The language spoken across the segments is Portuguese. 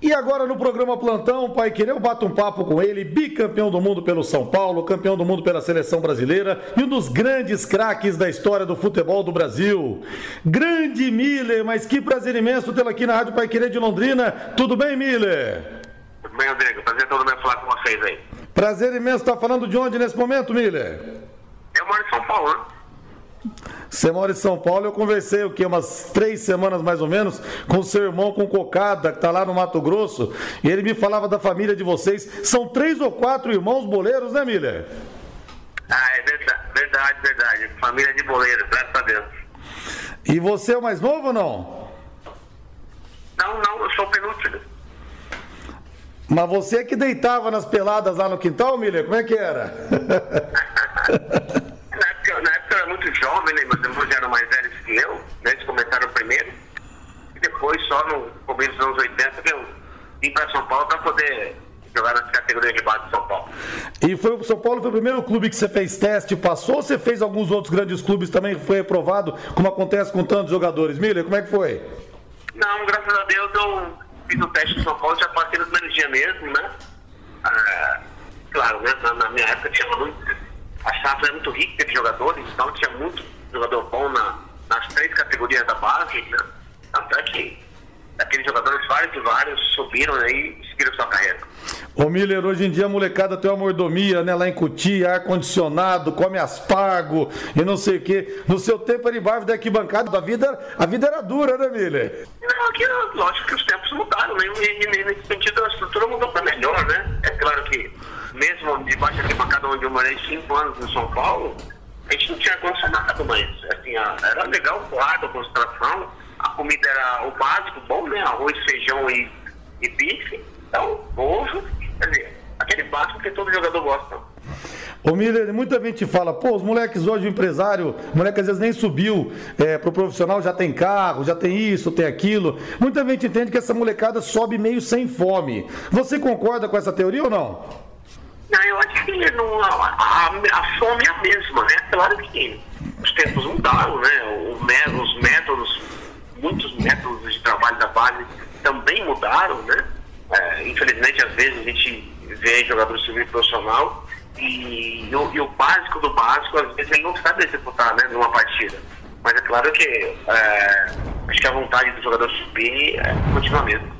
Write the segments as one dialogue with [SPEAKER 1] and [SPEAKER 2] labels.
[SPEAKER 1] E agora no programa Plantão, Pai Querer, eu bato um papo com ele, bicampeão do mundo pelo São Paulo, campeão do mundo pela seleção brasileira e um dos grandes craques da história do futebol do Brasil. Grande Miller, mas que prazer imenso tê-lo aqui na Rádio Pai Querer de Londrina. Tudo bem, Miller?
[SPEAKER 2] Tudo bem, Rodrigo. Prazer todo mundo falar com vocês aí.
[SPEAKER 1] Prazer imenso. Tá falando de onde nesse momento, Miller?
[SPEAKER 2] Eu moro em São Paulo, né?
[SPEAKER 1] Você mora em São Paulo, eu conversei o que umas três semanas mais ou menos com seu irmão com Cocada, que está lá no Mato Grosso, e ele me falava da família de vocês. São três ou quatro irmãos boleiros, né, Miller?
[SPEAKER 2] Ah, é verdade, verdade, verdade. Família de boleiros, graças a Deus.
[SPEAKER 1] E você é o mais novo ou não?
[SPEAKER 2] Não, não, eu sou o penúltimo.
[SPEAKER 1] Mas você que deitava nas peladas lá no quintal, Miller? Como é que era?
[SPEAKER 2] jovem, né? Meus irmãos eram mais velhos que eu, né? Eles começaram primeiro. E depois, só no começo dos anos 80, que eu vim para São Paulo para poder jogar nas categorias de base de São Paulo.
[SPEAKER 1] E foi o São Paulo foi o primeiro clube que você fez teste passou ou você fez alguns outros grandes clubes também que foi aprovado, como acontece com tantos jogadores? Miller, como é que foi?
[SPEAKER 2] Não, graças a Deus eu fiz o teste em São Paulo, já passei no primeiro dia mesmo, né? Ah, claro, né? Na, minha época tinha muito a safra é muito rica de jogadores, então tinha muito jogador bom na, nas três categorias da base, né? Tanto é que aqueles jogadores, vários e vários, subiram aí e seguiram sua carreira.
[SPEAKER 1] Ô Miller, hoje em dia a molecada tem uma mordomia, né? Lá em Cutia, ar-condicionado, come aspargo e não sei o quê. No seu tempo era embaixo da arquibancada, a vida, a vida era dura, né, Miller?
[SPEAKER 2] Não, aqui, lógico que os tempos mudaram, né? E, nesse sentido a estrutura mudou para melhor, né? É claro que mesmo debaixo aqui para cada onde eu morei cinco anos em São Paulo, a gente não tinha condicionado, mas assim, era legal o quadro, a concentração, a comida era o básico, bom, né? Arroz, feijão e, e bife, então, ovo, quer dizer, aquele básico que todo jogador gosta.
[SPEAKER 1] Ô Miller, muita gente fala, pô, os moleques hoje, o empresário, o moleque às vezes nem subiu é, pro profissional, já tem carro, já tem isso, tem aquilo. Muita gente entende que essa molecada sobe meio sem fome. Você concorda com essa teoria ou não?
[SPEAKER 2] Não, eu acho que não, a, a, a, fome é a mesma, né? Claro que os tempos mudaram, né? O, os métodos, muitos métodos de trabalho da base também mudaram, né? É, infelizmente, às vezes a gente vê jogador civil profissional e, e, o, e, o, básico do básico, às vezes ele não sabe executar, né? Numa partida. Mas é claro que é, acho que a vontade do jogador subir é, continua mesmo.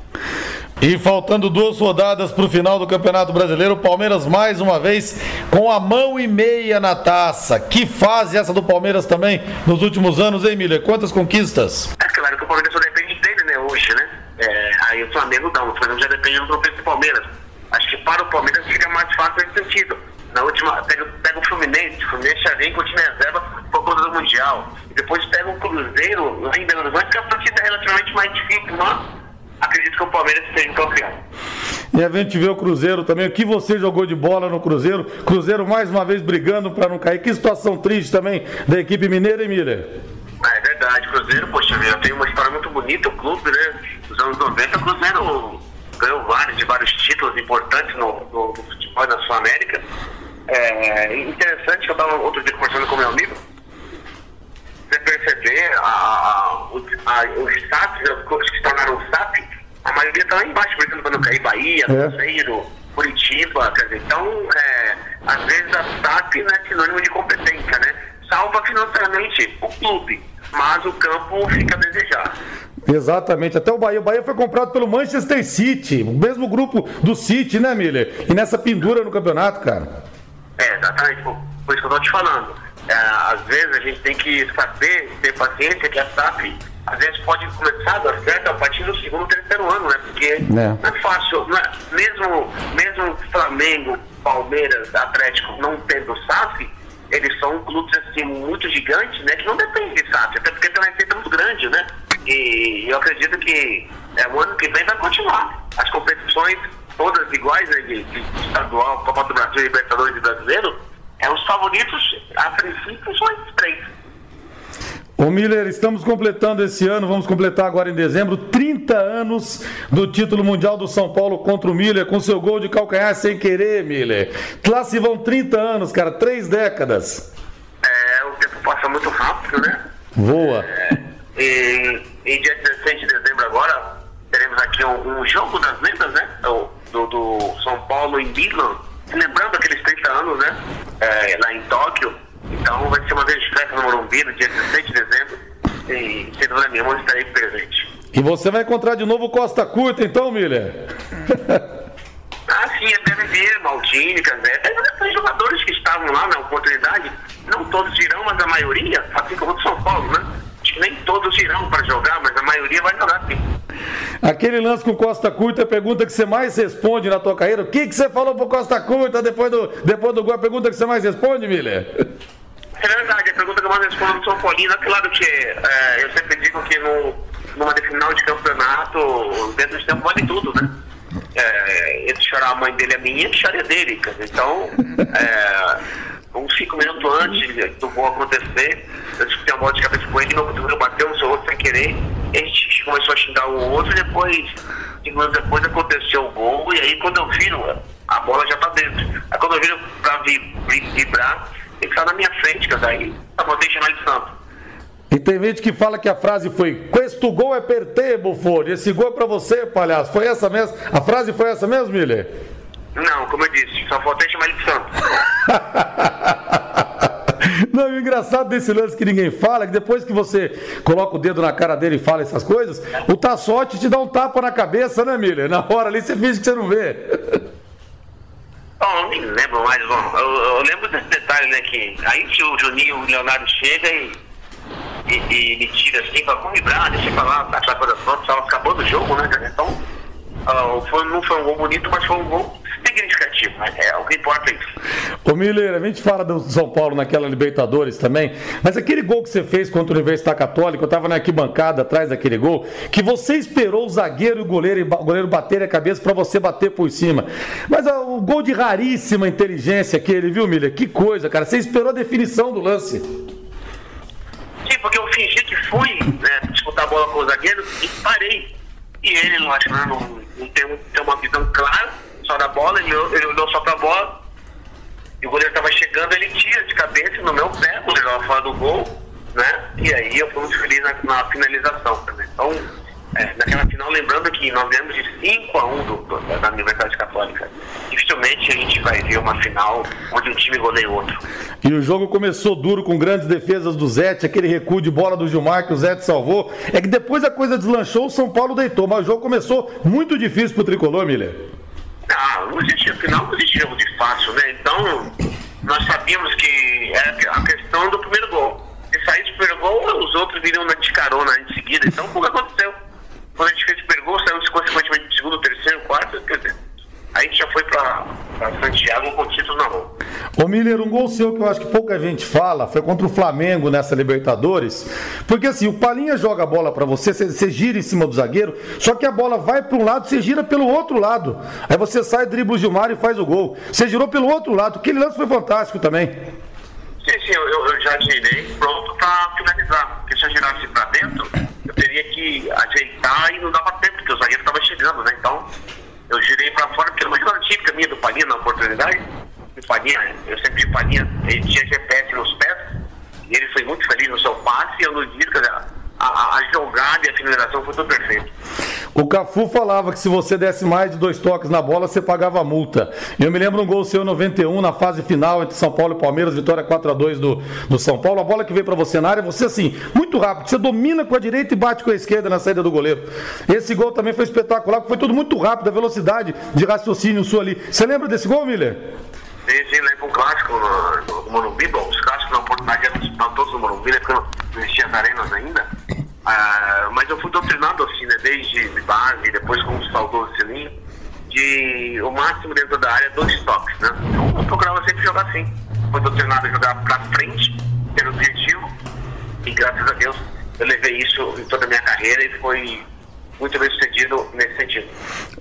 [SPEAKER 1] E faltando duas rodadas para o final do Campeonato Brasileiro, o Palmeiras mais uma vez com a mão e meia na taça. Que fase essa do Palmeiras também nos últimos anos, hein, Miller? Quantas conquistas?
[SPEAKER 2] É claro que o Palmeiras só depende dele, né, hoje, né? É, aí o Flamengo não, o Flamengo já depende do tropeço do Palmeiras. Acho que para o Palmeiras fica mais fácil nesse sentido. Na última, pega, pega o Fluminense, o Fluminense já vem com o time reserva por conta do Mundial. E depois pega o Cruzeiro lá em Belo Horizonte, que é a partida relativamente mais difícil, mas acredito que o Palmeiras seja campeão.
[SPEAKER 1] E a gente vê o Cruzeiro também. O que você jogou de bola no Cruzeiro? Cruzeiro mais uma vez brigando para não cair. Que situação triste também da equipe mineira, hein, Miller?
[SPEAKER 2] Ah, é verdade, Cruzeiro, poxa vida, tem uma história muito bonita, o clube, né? Nos anos 90, o Cruzeiro ganhou vários, de vários títulos importantes no, no, no futebol da Sul-América. É interessante que eu estava outro dia conversando com meu amigo. Você perceber a, a, a, os SAPs, os clubes que se tornaram SAP, a maioria está lá embaixo, brigando para não cair Bahia, é. Cruzeiro, Curitiba, quer dizer, então, é, às vezes a SAP não é sinônimo de competência, né? Salva financeiramente o clube, mas o campo fica a desejar.
[SPEAKER 1] Exatamente, até o Bahia. O Bahia foi comprado pelo Manchester City, o mesmo grupo do City, né, Miller? E nessa pendura no campeonato, cara.
[SPEAKER 2] É, exatamente, por, por isso que eu tô te falando. É, às vezes a gente tem que saber, ter paciência, que a SAP às vezes pode começar a dar certo a partir do segundo, terceiro ano, né? Porque é. não é fácil, não é? Mesmo, mesmo Flamengo, Palmeiras, Atlético não tendo SAF, eles são clubes assim muito gigantes, né? Que não dependem de SAF, até porque tem uma receita muito grande, né? E eu acredito que é, o ano que vem vai continuar. As competições todas iguais, né, de, de estadual, Copa do Brasil, Libertadores e Brasileiro, é, os favoritos, a princípio, são esses três.
[SPEAKER 1] Ô Miller, estamos completando esse ano, vamos completar agora em dezembro, 30 anos do título mundial do São Paulo contra o Miller, com seu gol de calcanhar sem querer, Miller. Lá se vão 30 anos, cara, três décadas.
[SPEAKER 2] É, o tempo passa muito rápido, né?
[SPEAKER 1] Voa.
[SPEAKER 2] É, e, e dia 16 de dezembro agora, teremos aqui um, um jogo das lendas, né? Do, do, São Paulo em Milan, lembrando aqueles 30 anos, né? É, lá em Tóquio. Então vai ser uma grande festa no Morumbi, no dia 16 de dezembro. E sem dúvida nenhuma estarei presente.
[SPEAKER 1] E você vai encontrar de novo Costa Curta, então, Miller?
[SPEAKER 2] ah, sim, é BMB, Maldini, Casé. Tem jogadores que estavam lá na oportunidade. Não todos irão, mas a maioria, assim como o São Paulo, né? nem todos irão para jogar, mas a maioria vai jogar sim.
[SPEAKER 1] Aquele lance com Costa Curta, a pergunta que você mais responde na tua carreira, o que, que você falou pro Costa Curta depois do, depois do gol? A pergunta que você mais responde, Miller?
[SPEAKER 2] É verdade, a pergunta que eu mais respondo do São Paulino é claro que é, eu sempre digo que no, numa final de campeonato, dentro de tempo vale tudo, né? É, ele chorar a mãe dele a minha, chorar dele. Então, é, uns cinco minutos antes do gol acontecer, eu disputei uma bola de cabeça com ele, meu cotovelo bateu no seu outro sem querer, e a gente começou a xingar o outro, e depois, cinco minutos depois, aconteceu o gol, e aí quando eu viro, a bola já tá dentro. Aí quando eu viro pra vibrar, ele tá na minha frente, que daí eu botei chamar de santo.
[SPEAKER 1] E tem gente que fala que a frase foi Questo gol é per te, Buffoni. Esse gol é pra você, palhaço. Foi essa mesmo? A frase foi essa mesmo, Miller?
[SPEAKER 2] Não, como eu disse, só faltei chamar ele de santo.
[SPEAKER 1] Não, o engraçado desse lance que ninguém fala é que depois que você coloca o dedo na cara dele e fala essas coisas, o Tassote te dá um tapa na cabeça, né, Miller? Na hora ali você finge que você não vê.
[SPEAKER 2] Bom, nem lembro mais, bom. Eu, eu, lembro desse detalhe, né, que aí que o Juninho, o Leonardo chega e, e, e me tira assim, fala, vamos deixa eu falar, tá aquela coisa pronta, estava acabando o jogo, né, então, uh, foi, não foi um gol bonito, mas foi um gol significativo, mas é, o que importa é isso.
[SPEAKER 1] Ô Miller, a gente fala do São Paulo naquela Libertadores também, mas aquele gol que você fez contra a Universidade Católica, eu estava na arquibancada atrás daquele gol, que você esperou o zagueiro e o goleiro, o goleiro baterem a cabeça para você bater por cima. Mas ó, o gol de raríssima inteligência aquele, viu, Miller? Que coisa, cara. Você esperou a definição do lance.
[SPEAKER 2] Sim, porque eu fingi que fui né, disputar a bola com o zagueiro e parei. E ele, lógico, não, não, não tem, tem uma visão clara só da bola, ele, ele olhou só pra bola, e o goleiro tava chegando, ele tira de cabeça no meu pé, goleiro tava fora do gol, né? E aí eu fui muito feliz na, na finalização também. Então, é, naquela final, lembrando que nós ganhamos de 5 a 1 do, do, da Universidade Católica. Dificilmente a gente vai ver uma final onde um time goleia outro.
[SPEAKER 1] E o jogo começou duro com grandes defesas do Zete, aquele recuo de bola do Gilmar que o Zete salvou. É que depois a coisa deslanchou, o São Paulo deitou, mas o jogo começou muito difícil pro tricolor, Miller.
[SPEAKER 2] Ah, não existia, não existia jogo de fácil, né? Então, nós sabíamos que era a questão do primeiro gol. Se saísse o primeiro gol, os outros viriam de carona em seguida. Então, o que aconteceu? Quando a gente fez o primeiro gol, saiu consequentemente de segundo, terceiro, quarto, quer dizer, a gente já foi para Santiago com o título na mão.
[SPEAKER 1] Ô Miller, um gol seu que eu acho que pouca gente fala foi contra o Flamengo nessa Libertadores. Porque assim, o Palinha joga a bola para você, você, gira em cima do zagueiro, só que a bola vai para um lado, você gira pelo outro lado. Aí você sai, dribla o Gilmar e faz o gol. Você girou pelo outro lado. Aquele lance foi fantástico também.
[SPEAKER 2] Sim, sim, eu, eu já girei pronto para finalizar. Porque se eu girasse para dentro, eu teria que ajeitar e não dava tempo, porque o zagueiro estava chegando, né? Então eu girei para fora, porque era uma típica minha do Palinha na oportunidade. O Palinha, eu sempre vi Palinha, ele tinha GPS nos pés, e ele foi muito feliz no seu passe, e eu não disse, que a, a, a jogada e a finalização foi tudo perfeito.
[SPEAKER 1] O Cafu falava que se você desse mais de dois toques na bola, você pagava multa. Eu me lembro um gol seu 91 na fase final entre São Paulo e Palmeiras, vitória 4 a 2 do, do São Paulo. A bola que veio para você na área, você assim, muito rápido, você domina com a direita e bate com a esquerda na saída do goleiro. Esse gol também foi espetacular, foi tudo muito rápido, a velocidade de raciocínio sua ali. Você lembra desse gol, Miller?
[SPEAKER 2] Sim, sim, lembro um clássico de o máximo dentro da área, dois toques, né? Então eu procurava sempre jogar assim. Fui doutrinado a jogar pra frente, pelo objetivo, e graças a Deus eu levei isso em toda a minha carreira e foi muito bem sucedido nesse sentido.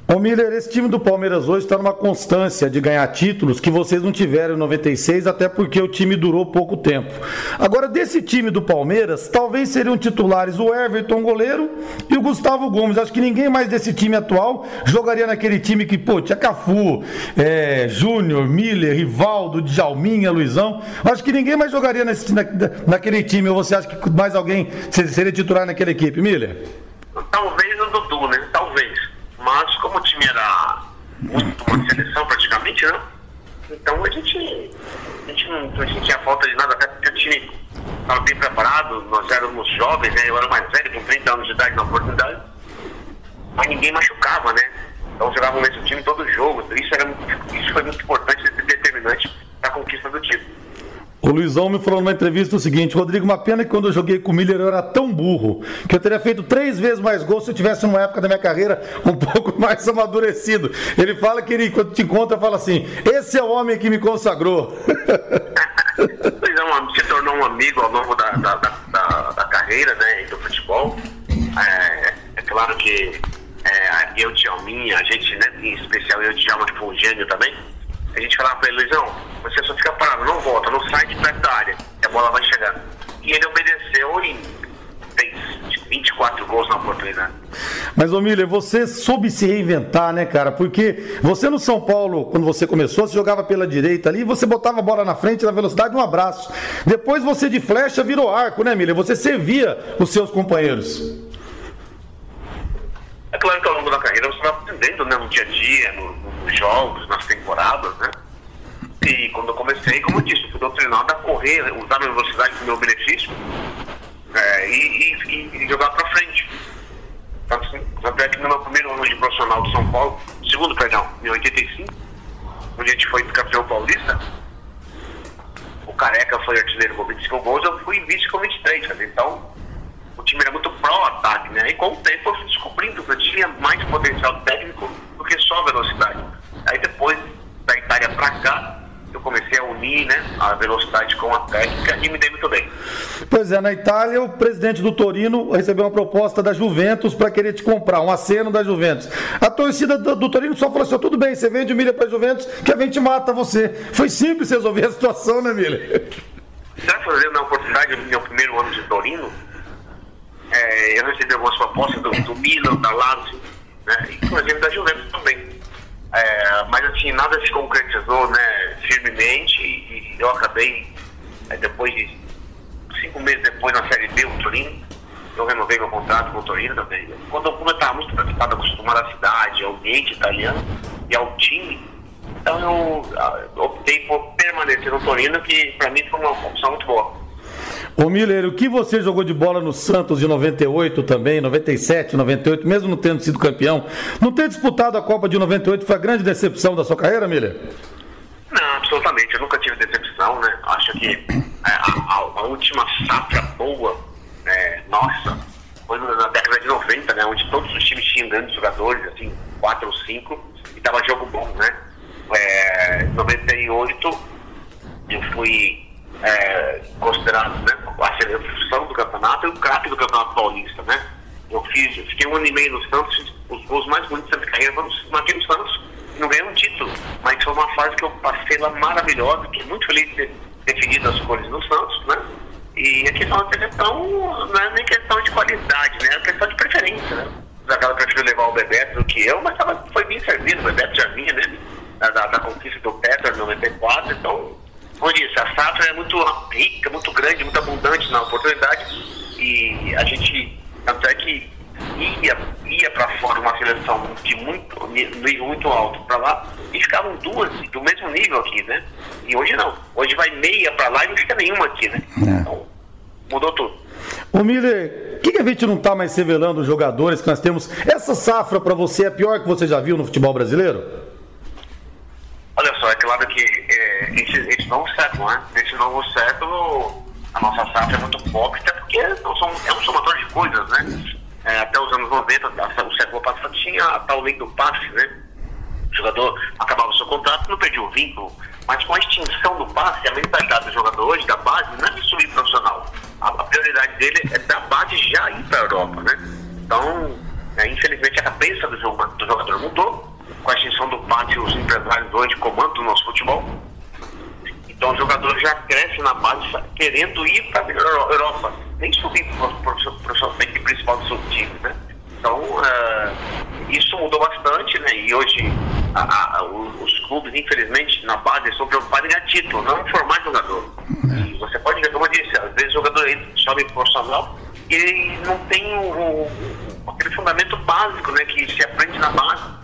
[SPEAKER 1] Ô Miller, esse time do Palmeiras hoje está numa constância de ganhar títulos que vocês não tiveram em 96, até porque o time durou pouco tempo. Agora, desse time do Palmeiras, talvez seriam titulares o Everton, goleiro, e o Gustavo Gomes. Acho que ninguém mais desse time atual jogaria naquele time que, pô, tinha Cafu, é, Júnior, Miller, Rivaldo, Djalminha, Luizão. Acho que ninguém mais jogaria nesse, na, naquele time. Ou você acha que mais alguém seria titular naquela equipe, Miller?
[SPEAKER 2] Talvez o Dudu, né? Mas como o time era muito uma seleção praticamente, né? Então a gente, a gente não a gente tinha falta de nada, até porque o time estava bem preparado, nós éramos jovens, né? Eu era mais velho, com 30 anos de idade na oportunidade, mas ninguém machucava, né? Então jogava o mesmo time todo jogo. Isso, era, isso foi muito importante e determinante para a conquista do título.
[SPEAKER 1] O Luizão me falou numa entrevista o seguinte: Rodrigo, uma pena que quando eu joguei com o Miller eu era tão burro que eu teria feito três vezes mais gols se eu tivesse numa época da minha carreira um pouco mais amadurecido. Ele fala que ele, quando te encontra, fala assim: Esse é o homem que me consagrou.
[SPEAKER 2] Luizão se tornou um amigo ao longo da, da, da, da carreira né, do futebol. É, é claro que é, eu, Djalminha, a gente, né, em especial eu, que foi um gênio também a gente falava pra ele, Luizão, você só fica parado, não volta, não sai de perto da área, a bola vai chegar. E ele obedeceu e fez 24 gols na oportunidade.
[SPEAKER 1] Mas, ô Miller, você soube se reinventar, né, cara? Porque você no São Paulo, quando você começou, você jogava pela direita ali, você botava a bola na frente na velocidade um abraço. Depois você de flecha virou arco, né, Miller? Você servia os seus companheiros.
[SPEAKER 2] É claro que ao longo da carreira você vai aprendendo, né, no dia a dia, no, nos jogos, nas temporadas, né? E quando eu comecei, como eu disse, fui doutrinado a correr, usar a velocidade para meu benefício é, e, e, e, jogar para frente. Tanto é que no meu primeiro ano de profissional de São Paulo, segundo, perdão, em 85, onde a gente foi campeão paulista, o Careca foi artilheiro com 25 gols, eu fui vice com 23, sabe? Então, o time era muito pró-ataque, né? E com o tempo eu fui descobrindo que eu tinha mais potencial técnico do que só velocidade. Aí depois, da Itália para cá, eu comecei a unir né, a velocidade com a técnica e me dei muito bem.
[SPEAKER 1] Pois é, na Itália, o presidente do Torino recebeu uma proposta da Juventus para querer te comprar, um aceno da Juventus. A torcida do, do Torino só falou assim: tudo bem, você vende Milha para a Juventus, que a gente mata você. Foi simples resolver a situação, né, Milha?
[SPEAKER 2] Graças a Deus, na oportunidade, no meu primeiro ano de Torino, é, eu recebi algumas propostas do, do Milan, da Lazio, né, inclusive da Juventus também. É, mas assim, nada se concretizou né, firmemente e eu acabei, é, depois de cinco meses depois na Série B, o Torino, eu renovei meu contrato com o Torino também. Quando eu estava muito preocupado, acostumado à cidade, ao ambiente italiano e ao time, então eu, eu optei por permanecer no Torino, que para mim foi uma opção muito boa.
[SPEAKER 1] Ô Miller, o que você jogou de bola no Santos de 98 também, 97, 98, mesmo não tendo sido campeão, não ter disputado a Copa de 98 foi a grande decepção da sua carreira, Miller?
[SPEAKER 2] Não, absolutamente. Eu nunca tive decepção, né? Acho que é, a, a, a última safra boa, é, nossa, foi na década de 90, né? Onde todos os times tinham grandes jogadores, assim, quatro ou cinco, e tava jogo bom, né? É, 98, eu fui é, considerado né, a seleção do campeonato e o craque do campeonato paulista, né? Eu fiz, eu fiquei um ano e meio no Santos, os gols mais bonitos da minha carreira foram naquele Santos. Não ganhei um título, mas foi uma fase que eu passei lá maravilhosa, fiquei muito feliz de ter definido as cores do Santos, né? E a questão da seleção não é nem questão de qualidade, né? É questão de preferência, né? Zagallo preferiu levar o Bebeto do que eu, mas tava, foi bem servido, o Bebeto já vinha, né? Da, da, da conquista do Petro em 94, então eu disse, a safra é muito rica, muito grande, muito abundante na oportunidade e a gente, tanto é que ia, ia para fora uma seleção de muito nível muito alto para lá e ficavam duas do mesmo nível aqui, né? E hoje não. Hoje vai meia para lá e não fica nenhuma aqui, né? É. Então, mudou tudo.
[SPEAKER 1] Ô Miller, o que, que, a gente não está mais revelando os jogadores que nós temos? Essa safra para você é a pior que você já viu no futebol brasileiro?
[SPEAKER 2] Claro que é, esse, esse novo século, né? Nesse novo século, a nossa safra é muito pobre, até porque é um somatório de coisas, né? É, até os anos 90, o século passado, tinha a tal lei do passe, né? O jogador acabava o seu contrato não perdia o vínculo. Mas com a extinção do passe, a mentalidade do jogador hoje, da base, não é de subir profissional. A, a prioridade dele é da base já ir para a Europa, né? Então, é, infelizmente, a cabeça do, jogo, do jogador mudou com a extinção do pátio, os empresários hoje comandam o nosso futebol. Então o jogador já cresce na base querendo ir para a Europa, nem subir para a equipe principal do seu time, né? Então uh, isso mudou bastante, né? E hoje a, a, os clubes, infelizmente, na base estão preocupados em ganhar título, não em formar jogador. E você pode ver, como eu disse, às vezes o jogador sobe profissional e não tem o, o aquele fundamento básico, né, que se aprende na base.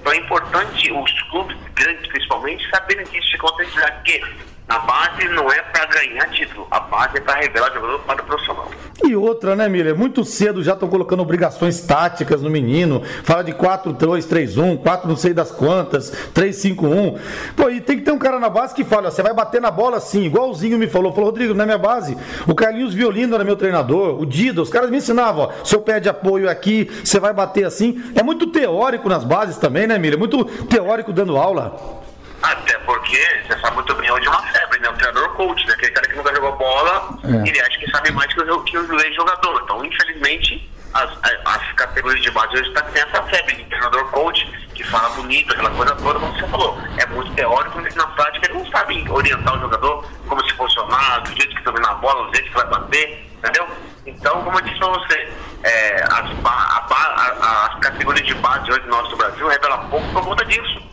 [SPEAKER 2] Então é importante os clubes grandes, principalmente, saberem disso, se conscientizar que a base não é para ganhar título, a base é para revelar jogador para o profissional.
[SPEAKER 1] E outra, né, Miller? Muito cedo já estão colocando obrigações táticas no menino. Fala de 4-2-3-1, 4 não sei das quantas, 3-5-1. Pô, e tem que ter um cara na base que fala: você vai bater na bola assim, igualzinho me falou. Falou, Rodrigo, na minha base, o Carlinhos Violino era meu treinador, o Dida, os caras me ensinavam: ó, seu pé de apoio aqui, você vai bater assim. É muito teórico nas bases também, né, Miller? Muito teórico dando aula.
[SPEAKER 2] Até porque você sabe muito bem onde é uma febre, né? O treinador coach, né? Aquele cara que nunca jogou bola, é. ele acha que sabe mais que o, que o ex-jogador. Então, infelizmente, as, as categorias de base hoje estão tá, tem essa febre de treinador coach, que fala bonito, aquela coisa toda, como você falou. É muito teórico, mas na prática ele não sabe orientar o jogador, como se posicionar, do jeito que domina a bola, do jeito que vai bater, entendeu? Então, como eu disse pra você, é, as, a, a, a, as categorias de base hoje do nosso Brasil revelam pouco por conta disso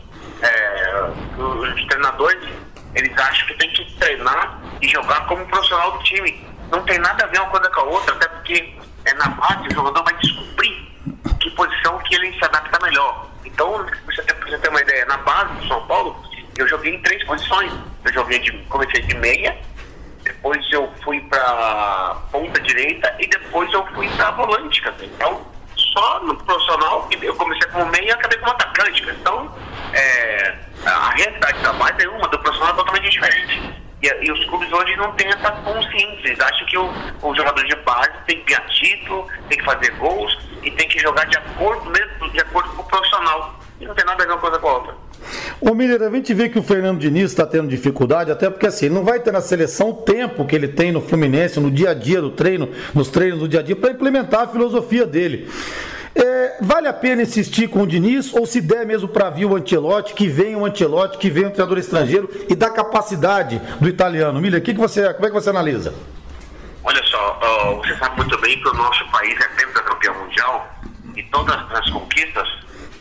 [SPEAKER 2] os treinadores, eles acham que tem que treinar e jogar como profissional do time. Não tem nada a ver uma coisa com a outra, até porque é na base o jogador vai descobrir que posição que ele se adapta melhor. Então, você tem, você ter uma ideia, na base do São Paulo, eu joguei em três posições. Eu joguei de, comecei de meia, depois eu fui para ponta direita e depois eu fui para volante, cara. Então, só no profissional, eu comecei como meia e acabei como atacante. Então, é, a realidade da base é uma, do profissional é totalmente diferente. E, e, os clubes hoje não têm essa consciência. Eles acham que o, o jogador de base tem que ganhar título, tem que fazer gols e tem que jogar de acordo mesmo, de acordo com o profissional. E não tem nada a ver uma coisa com a outra.
[SPEAKER 1] Ô Miller, a gente vê que o Fernando Diniz está tendo dificuldade, até porque assim, ele não vai ter na seleção o tempo que ele tem no Fluminense, no dia a dia do treino, nos treinos do dia a dia, para implementar a filosofia dele. Vale a pena insistir com o Diniz ou se der mesmo para vir o Antelote, que venha o Antelote, que venha um treinador estrangeiro e da capacidade do italiano? Miller, que que você, como é que você analisa?
[SPEAKER 2] Olha só, uh, você sabe muito bem que o nosso país é campeão mundial e todas as conquistas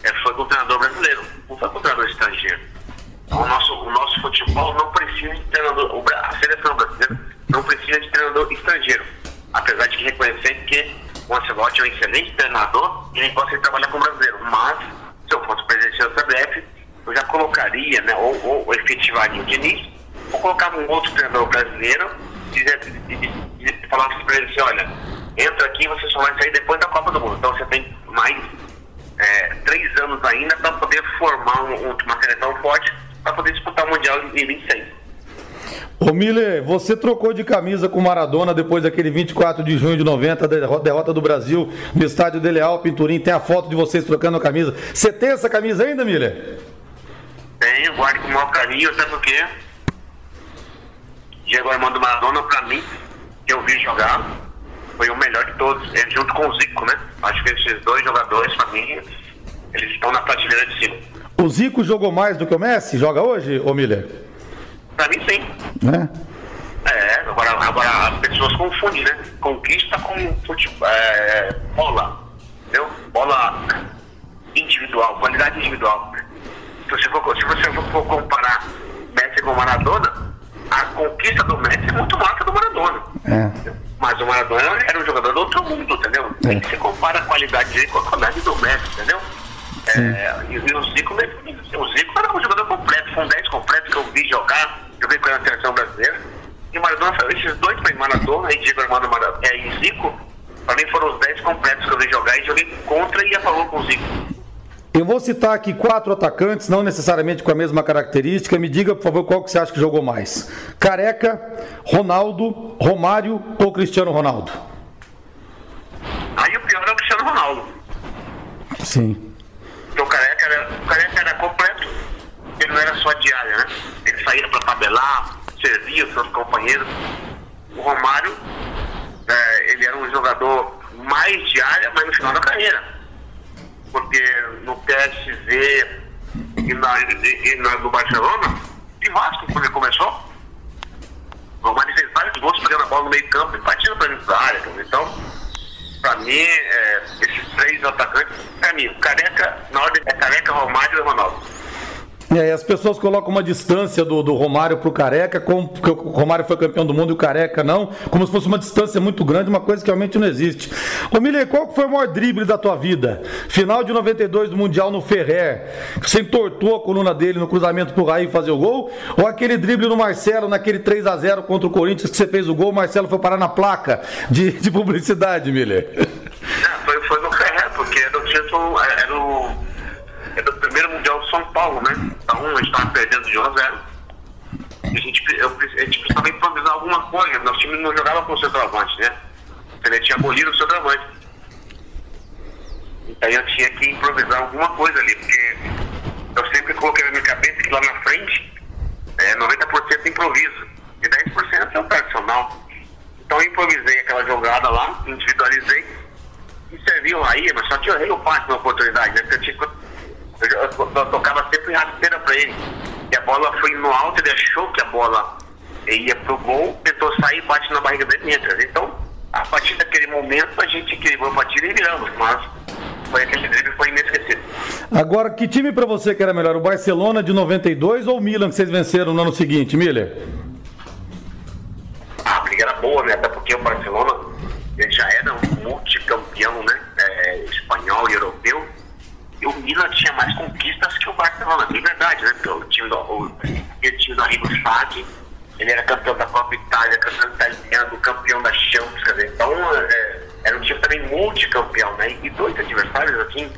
[SPEAKER 2] é, foi com o treinador brasileiro, não foi com o treinador estrangeiro. O nosso, o nosso futebol não precisa de treinador, a brasileira não precisa de treinador estrangeiro, apesar de reconhecer que é um excelente treinador e nem posso trabalhar com o brasileiro. Mas, se eu fosse presidente da CBF, eu já colocaria, né, ou, ou efetivaria o Diniz, ou colocava um outro treinador brasileiro e, e, e falava para ele assim, olha, entra aqui você só vai sair depois da Copa do Mundo. Então você tem mais é, três anos ainda para poder formar um, uma seleção forte para poder disputar o Mundial em 26.
[SPEAKER 1] Ô Miller, você trocou de camisa com Maradona depois daquele 24 de junho de 90, derrota do Brasil no estádio Deleal Pinturim. Tem a foto de vocês trocando a camisa. Você tem essa camisa ainda, Miller?
[SPEAKER 2] Tenho, guardo com o maior carinho, até porque Diego Armando Maradona, pra mim, que eu vi jogar, foi o melhor de todos. Ele junto com o Zico, né? Acho que esses dois jogadores, pra mim, eles estão na prateleira de cima.
[SPEAKER 1] O Zico jogou mais do que o Messi? Joga hoje, ô Miller?
[SPEAKER 2] Pra mim, sim. É? É, agora, agora as pessoas confundem, né? Conquista com futebol, é, bola, entendeu? Bola individual, qualidade individual. Se você for, se você for comparar Messi com Maradona, a conquista do Messi é muito maior que a do Maradona. É. Mas o Maradona era um jogador do outro mundo, entendeu? É. Tem que se compara a qualidade dele com a qualidade do Messi, entendeu? É, e, e, o Zico, o Zico era um jogador completo, foi um 10 completo que eu vi jogar joguei pela seleção brasileira. E Maradona, esses dois, para Maradona e Diego Armando Maradona, é, e Zico, para mim foram os 10 completos que eu vi jogar e joguei contra e a favor com o Zico.
[SPEAKER 1] Eu vou citar aqui quatro atacantes, não necessariamente com a mesma característica. Me diga, por favor, qual que você acha que jogou mais? Careca, Ronaldo, Romário ou Cristiano Ronaldo?
[SPEAKER 2] Aí o pior é o Cristiano Ronaldo.
[SPEAKER 1] Sim.
[SPEAKER 2] Porque o Careca era, o Careca era completo, ele não era só diária, né? Saía para tabelar, servia seus companheiros. O Romário, é, ele era um jogador mais diária, mas no final da carreira. Porque no PSV e, na, e, e na, no Barcelona, de Vasco, quando ele começou, o Romário fez vários gols pegando a bola no meio campo e partindo para dentro da área. Então, para mim, é, esses três atacantes, para mim, Careca, na ordem é Careca, Romário e Ronaldo.
[SPEAKER 1] É, as pessoas colocam uma distância do, do Romário pro Careca, como porque o Romário foi campeão do mundo e o Careca não, como se fosse uma distância muito grande, uma coisa que realmente não existe. Ô Miller, qual foi o maior drible da tua vida? Final de 92 do Mundial no Ferrer, você entortou a coluna dele no cruzamento pro Raí fazer o gol? Ou aquele drible no Marcelo, naquele 3 a 0 contra o Corinthians que você fez o gol, o Marcelo foi parar na placa de, de publicidade, Miller?
[SPEAKER 2] Não, foi, foi no Ferrer, porque era o título, era o é o primeiro Mundial de São Paulo, né? Então a gente estava perdendo de 1 a 0. E a gente, eu, a gente precisava improvisar alguma coisa. Nosso time não jogava com o centroavante, né? Ele tinha abolido o centroavante. Então eu tinha que improvisar alguma coisa ali, porque eu sempre coloquei na minha cabeça que lá na frente é 90% improviso e 10% é o tradicional. Então eu improvisei aquela jogada lá, individualizei e serviu aí, mas só que eu errei o passe na oportunidade, né? Porque eu tinha eu, eu, eu tocava sempre rasteira pra ele. E a bola foi no alto, ele achou que a bola ia pro gol, tentou sair, bate na barriga dele e entra. Então, a partir daquele momento, a gente equilibrou a partida e viramos, mas foi aquele drible foi inesquecível.
[SPEAKER 1] Agora, que time para você que era melhor, o Barcelona de 92 ou o Milan que vocês venceram no ano seguinte, Miller?
[SPEAKER 2] A briga era boa, né? Até porque o Barcelona já era um multicampeão, né? É, espanhol e europeu o Milan tinha mais conquistas que o Barcelona, de verdade, né? Porque o time do, o, o time do Arrigo Sacchi, ele era campeão da Copa Itália, campeão italiano, campeão da Champions, quer dizer, então é, era um time também multicampeão, né? E dois adversários, assim,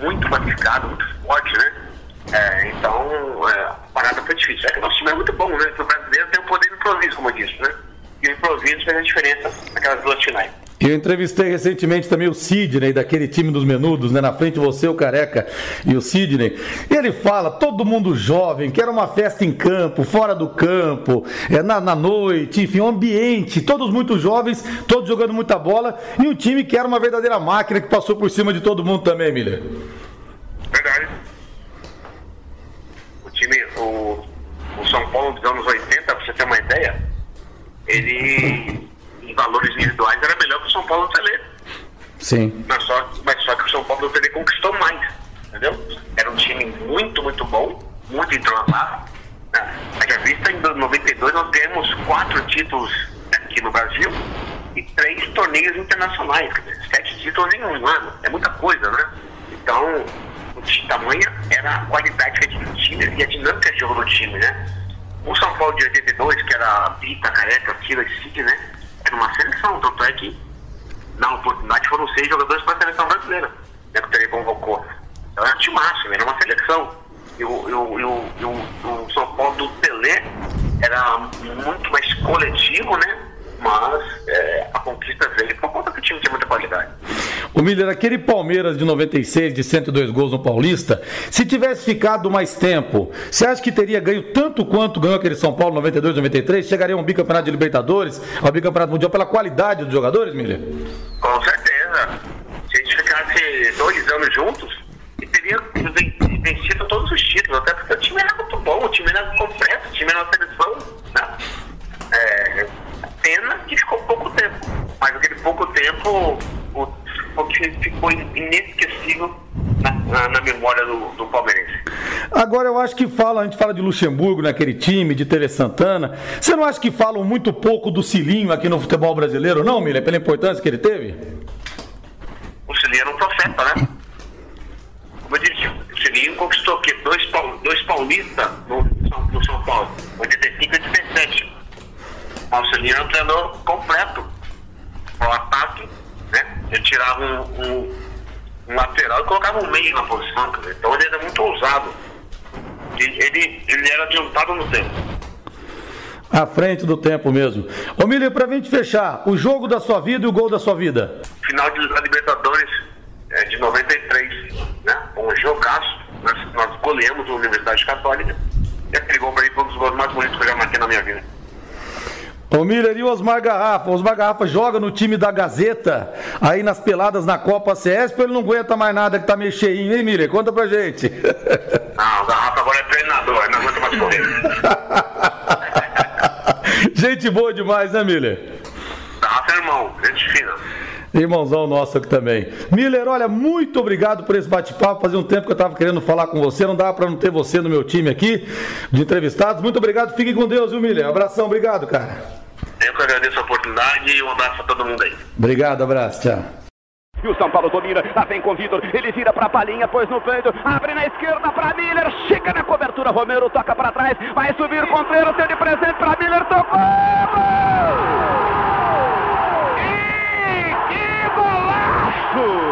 [SPEAKER 2] muito qualificados, muito fortes, né? É, então, é, a parada foi difícil. É que o nosso time é muito bom, né? O brasileiro tem o poder de improviso, como eu disse, né? E o improviso fez a diferença naquelas duas finais.
[SPEAKER 1] Eu entrevistei recentemente também o Sidney, daquele time dos menudos, né? Na frente você, o Careca e o Sidney. Ele fala, todo mundo jovem, que era uma festa em campo, fora do campo, é, na, na noite, enfim, um ambiente, todos muito jovens, todos jogando muita bola, e um time que era uma verdadeira máquina que passou por cima de todo mundo também, Miller.
[SPEAKER 2] Verdade. O time, o, o São Paulo dos anos 80, pra você ter uma ideia, ele em valores individuais era melhor que o São Paulo do Tele.
[SPEAKER 1] Sim.
[SPEAKER 2] Mas só, mas só que o São Paulo do Tele conquistou mais, entendeu? Era um time muito, muito bom, muito entrosado. Né? Haja vista, em 92 nós ganhamos quatro títulos aqui no Brasil e três torneios internacionais, sete títulos em um ano. É muita coisa, né? Então, o tamanho era a qualidade que tinha do time e a dinâmica de jogo do time, né? O São Paulo de 82, que era Pita, Careca, Tila e Cid, né? Era uma seleção, tanto é que na oportunidade foram seis jogadores para a seleção brasileira, né, que o Tele convocou. Então era um time máximo, era uma seleção. E o, e o, e o, e o São Paulo do Pelé era muito mais coletivo, né? Mas é, a conquista veio por conta que o time tinha muita qualidade.
[SPEAKER 1] O Miller, aquele Palmeiras de 96, de 102 gols no Paulista, se tivesse ficado mais tempo, você acha que teria ganho tanto quanto ganhou aquele São Paulo 92, 93? Chegaria a um bicampeonato de Libertadores, ao bicampeonato mundial pela qualidade dos jogadores, Miller?
[SPEAKER 2] Com certeza. Se a gente ficasse dois anos juntos, teria vencido todos os títulos, até porque o time era muito bom, o time era completo, o time era uma seleção. Né? É, pena que ficou pouco tempo. Mas aquele pouco tempo o, o ficou inesquecível na, na, na memória do, do, palmeirense.
[SPEAKER 1] Agora eu acho que fala, a gente fala de Luxemburgo naquele time, de Tele Santana. Você não acha que falam muito pouco do Cilinho aqui no futebol brasileiro, não, Miller, pela importância que ele teve?
[SPEAKER 2] O Cilinho era um profeta, né? Como eu disse, o Cilinho conquistou aqui dois, dois paulistas no, no São Paulo, 85 e 17 Era um treinador completo o ataque, né? Ele tirava um, um, um, lateral e colocava um meio na posição, então ele era muito ousado. Ele, ele, ele era adiantado no tempo.
[SPEAKER 1] À frente do tempo mesmo. Ô Milho, pra gente fechar, o jogo da sua vida e o gol da sua vida.
[SPEAKER 2] Final de Libertadores é, de 93, né? Um jogaço. Nós, nós goleamos a Universidade Católica. E aquele gol pra mim foi um dos gols mais bonitos que eu já marquei na minha vida.
[SPEAKER 1] Ô Miller, e o Osmar Garrafa? Osmar Garrafa joga no time da Gazeta, aí nas peladas na Copa CS, ele não aguenta mais nada que tá meio cheinho, hein, Miller? Conta pra gente.
[SPEAKER 2] Não, o Garrafa agora é treinador, não aguenta mais correr.
[SPEAKER 1] gente boa demais, né, Miller?
[SPEAKER 2] Garrafa é irmão, gente fina.
[SPEAKER 1] Irmãozão nosso aqui também. Miller, olha, muito obrigado por esse bate-papo. Fazia um tempo que eu estava querendo falar com você, não dava para não ter você no meu time aqui de entrevistados. Muito obrigado, fique com Deus, viu, Miller? Abração, obrigado, cara.
[SPEAKER 2] Eu que agradeço a oportunidade e um abraço a todo mundo aí.
[SPEAKER 1] Obrigado, abraço, tchau.
[SPEAKER 3] E o São Paulo domina, lá vem com Vitor, ele vira pra Palinha, pôs no peito, abre na esquerda pra Miller, chega na cobertura, Romero toca pra trás, vai subir Contreiro, tem de presente pra Miller, tocou! E que golaço!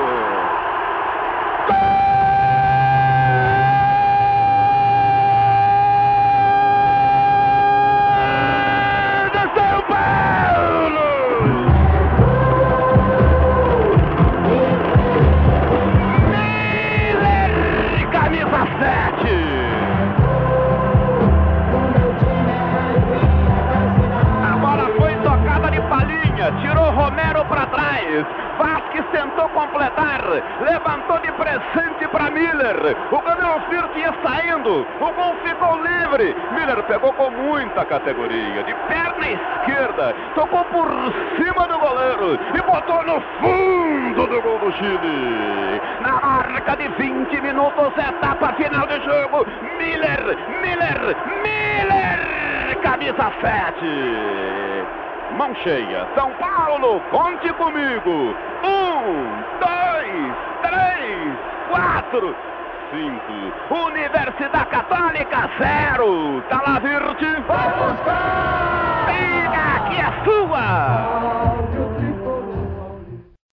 [SPEAKER 3] Completar, levantou de presente para Miller. O Gabriel Firth ia saindo, o gol ficou livre. Miller pegou com muita categoria, de perna esquerda, tocou por cima do goleiro e botou no fundo do gol do Chile. Na marca de 20 minutos, etapa final do jogo. Miller, Miller, Miller, camisa 7 mão cheia. São Paulo, conte comigo. Um, dois, três, quatro, cinco. Universidade Católica, zero. Tá. Vamos, Pega, aqui é sua.